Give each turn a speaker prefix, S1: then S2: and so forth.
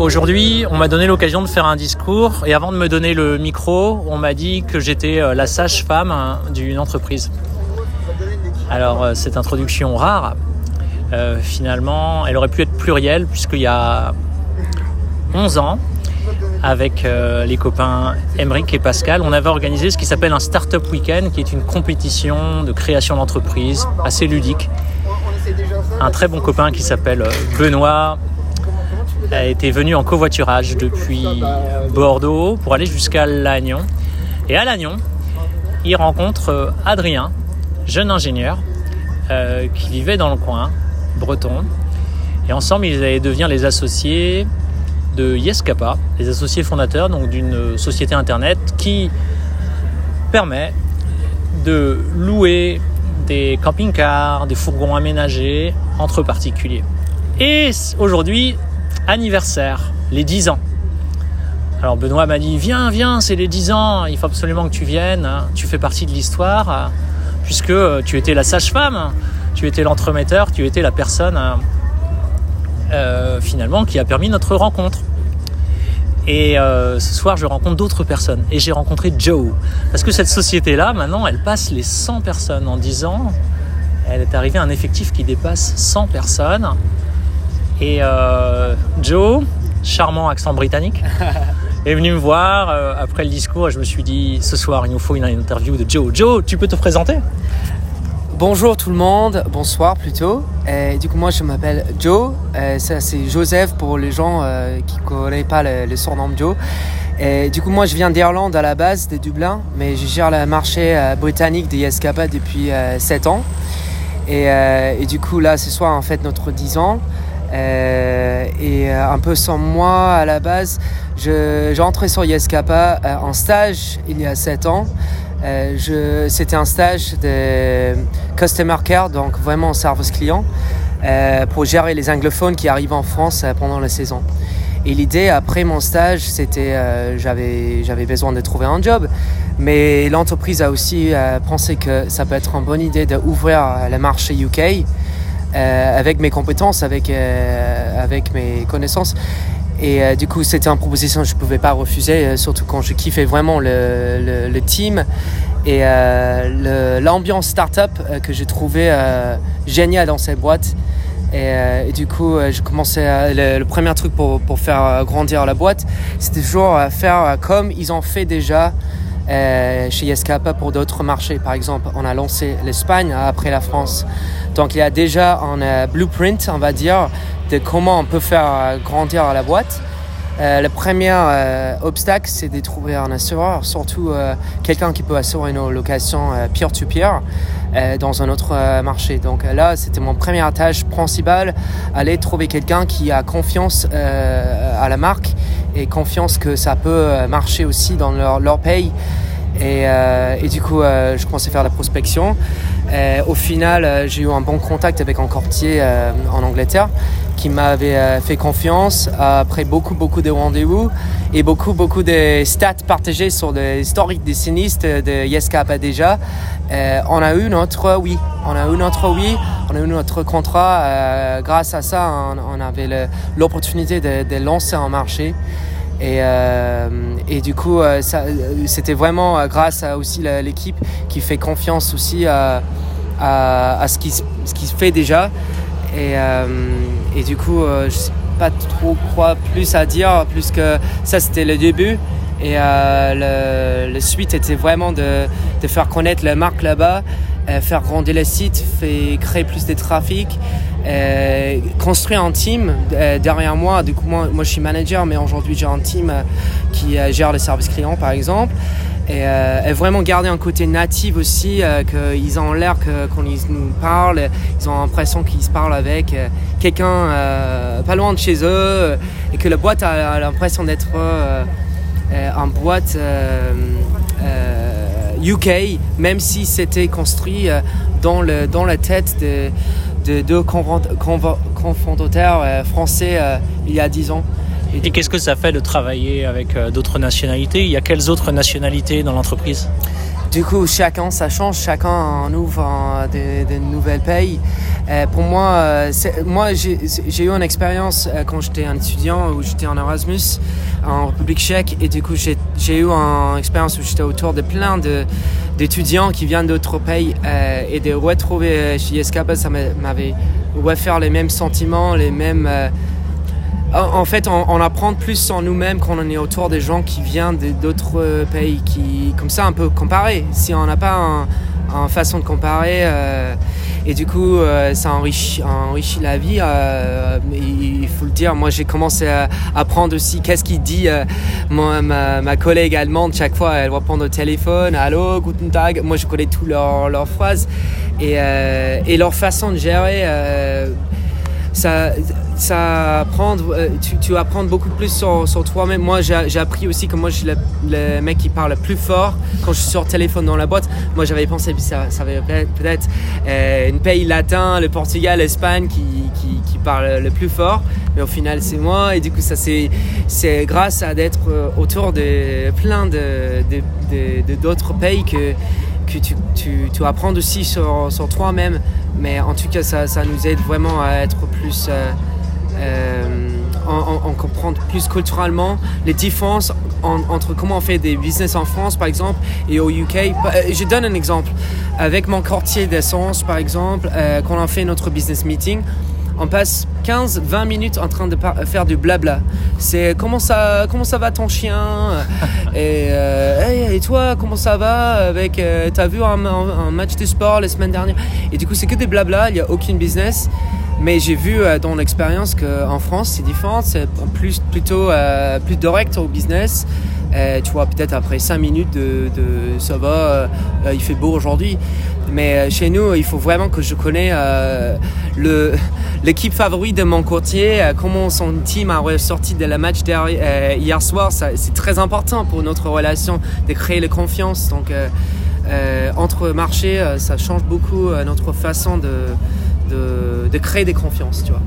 S1: Aujourd'hui, on m'a donné l'occasion de faire un discours et avant de me donner le micro, on m'a dit que j'étais euh, la sage-femme hein, d'une entreprise. Alors, euh, cette introduction rare, euh, finalement, elle aurait pu être plurielle puisqu'il y a 11 ans, avec les copains Emeric et Pascal, on avait organisé ce qui s'appelle un Startup Weekend, qui est une compétition de création d'entreprise assez ludique. Un très bon copain qui s'appelle Benoît été venu en covoiturage depuis Bordeaux pour aller jusqu'à Lannion. Et à Lannion, il rencontre euh, Adrien, jeune ingénieur, euh, qui vivait dans le coin, breton. Et ensemble, ils allaient devenir les associés de Yescapa, les associés fondateurs d'une société internet qui permet de louer des camping-cars, des fourgons aménagés entre particuliers. Et aujourd'hui, anniversaire, les 10 ans. Alors Benoît m'a dit viens, viens, c'est les 10 ans, il faut absolument que tu viennes, hein. tu fais partie de l'histoire, hein, puisque tu étais la sage-femme, tu étais l'entremetteur, tu étais la personne hein, euh, finalement qui a permis notre rencontre. Et euh, ce soir, je rencontre d'autres personnes. Et j'ai rencontré Joe. Parce que cette société-là, maintenant, elle passe les 100 personnes. En 10 ans, elle est arrivée à un effectif qui dépasse 100 personnes. Et euh, Joe, charmant accent britannique, est venu me voir euh, après le discours et je me suis dit ce soir il nous faut une interview de Joe. Joe, tu peux te présenter?
S2: Bonjour tout le monde, bonsoir plutôt. Et du coup moi je m'appelle Joe, ça c'est Joseph pour les gens euh, qui ne connaissent pas le, le, surnom Joe. Et du coup moi je viens d'Irlande à la base, de Dublin, mais je gère le marché britannique des Escapa depuis 7 ans. Et, et, du coup là ce soir en fait notre 10 ans. Euh, et euh, un peu sans moi à la base, j'ai entré sur Yescapa euh, en stage il y a 7 ans. C'était un stage de Customer Care, donc vraiment service client, pour gérer les anglophones qui arrivent en France pendant la saison. Et l'idée après mon stage, c'était j'avais j'avais besoin de trouver un job, mais l'entreprise a aussi pensé que ça peut être une bonne idée d'ouvrir le marché UK euh, avec mes compétences, avec, euh, avec mes connaissances. Et euh, du coup, c'était une proposition que je ne pouvais pas refuser, surtout quand je kiffais vraiment le, le, team et l'ambiance startup que j'ai trouvé génial dans cette boîte. Et, du coup, je commençais le, premier truc pour, pour, faire grandir la boîte, c'était toujours faire comme ils ont fait déjà chez Yescapa pour d'autres marchés. Par exemple, on a lancé l'Espagne après la France. Donc il y a déjà un euh, blueprint, on va dire, de comment on peut faire euh, grandir la boîte. Euh, le premier obstacle, c'est de trouver un assureur, surtout quelqu'un qui peut assurer nos locations peer-to-peer dans un autre marché. Donc là, c'était mon première tâche principale, aller trouver quelqu'un qui a confiance à la marque et confiance que ça peut marcher aussi dans leur, leur pays. Et, et, du coup, je commençais à faire la prospection. Euh, au final, euh, j'ai eu un bon contact avec un courtier euh, en Angleterre qui m'avait fait confiance après beaucoup, beaucoup de rendez-vous et beaucoup, beaucoup de stats partagés sur l'historique des sinistres de Yescapa déjà. on a eu notre oui. On a eu notre oui. On a eu notre contrat. grâce à ça, on, avait l'opportunité de, de, lancer un marché. Et, et, du coup, c'était vraiment grâce à aussi l'équipe qui fait confiance aussi à à, ce, qui, ce qui se fait déjà. Et, euh, et du coup, euh, je sais pas trop quoi plus à dire, plus que ça c'était le début. Et euh, le, suite était vraiment de, faire connaître la marque là-bas, faire grandir le site, créer plus de trafic, construire un team derrière moi. Du coup, moi, je suis manager, mais aujourd'hui j'ai un team qui gère les services clients par exemple et, euh, vraiment garder un côté natif aussi, euh, qu'ils ont l'air quand ils nous parlent, ils ont l'impression qu'ils se parlent avec euh, quelqu'un euh, pas loin de chez eux et que la boîte a, l'impression d'être en boîte UK, même si c'était construit dans, le, dans la tête de, de deux confrontateurs français il y a dix ans.
S1: Et qu'est-ce que ça fait de travailler avec euh, d'autres nationalités? Il y a quelles autres nationalités dans l'entreprise?
S2: Du coup, chacun, ça change, chacun ouvre de, de nouvelles pays. Euh, pour moi, euh, moi j'ai eu une expérience euh, quand j'étais un étudiant où j'étais en Erasmus en République tchèque et du coup j'ai eu une expérience où j'étais autour de plein d'étudiants qui viennent d'autres pays et de retrouver chez Escapa, ça m'avait fait les mêmes sentiments, les mêmes en fait, on, apprend plus en nous-mêmes quand on est autour des gens qui viennent d'autres pays, qui, comme ça, un peu comparer. Si on n'a pas une façon de comparer, euh, et du coup, euh, ça enrichit, la vie. Euh, il faut le dire, moi j'ai commencé à apprendre aussi qu'est-ce qu'il dit ma, ma, collègue allemande chaque fois. Elle va prendre au téléphone, allô, guten tag. Moi je connais toutes leurs leur phrases et, et, leur façon de gérer ça, ça euh, tu, apprends beaucoup plus sur, toi-même. Moi, j'ai appris aussi que moi, je suis le, mec qui parle le plus fort quand je suis sur téléphone dans la boîte. Moi, j'avais pensé que ça, ça peut-être euh, un pays latin, le Portugal, l'Espagne qui, parle le plus fort. Mais au final, c'est moi. Et du coup, ça, c'est grâce à d'être euh, autour de plein de d'autres pays que tu, apprends aussi sur, toi-même. Mais en tout cas, ça, nous aide vraiment à être plus. Euh, en, comprendre plus culturellement les différences entre comment on fait des business en France, par exemple, et au UK. Bah, euh, je donne un exemple. Avec mon quartier d'essence, par exemple, quand on fait notre business meeting, on passe 15-20 minutes en train de faire du blabla. C'est comment ça, comment ça va ton chien? Et, euh, toi, comment ça va avec euh, T'as vu un, match de sport la semaine dernière? Et du coup, c'est que des blabla, il n'y a aucune business. Mais j'ai vu euh, dans l'expérience qu'en France, c'est différent. C'est plus, plutôt plus direct au business. tu vois, peut-être après 5 minutes de, ça va, il fait beau aujourd'hui. Mais euh, chez nous, il faut vraiment que je connais euh, l'équipe favorite de mon courtier, euh, comment son team a ressorti de la match hier soir. C'est très important pour notre relation de créer la confiance. Donc, entre marchés, ça change beaucoup notre façon de, de, créer des confiances, tu vois.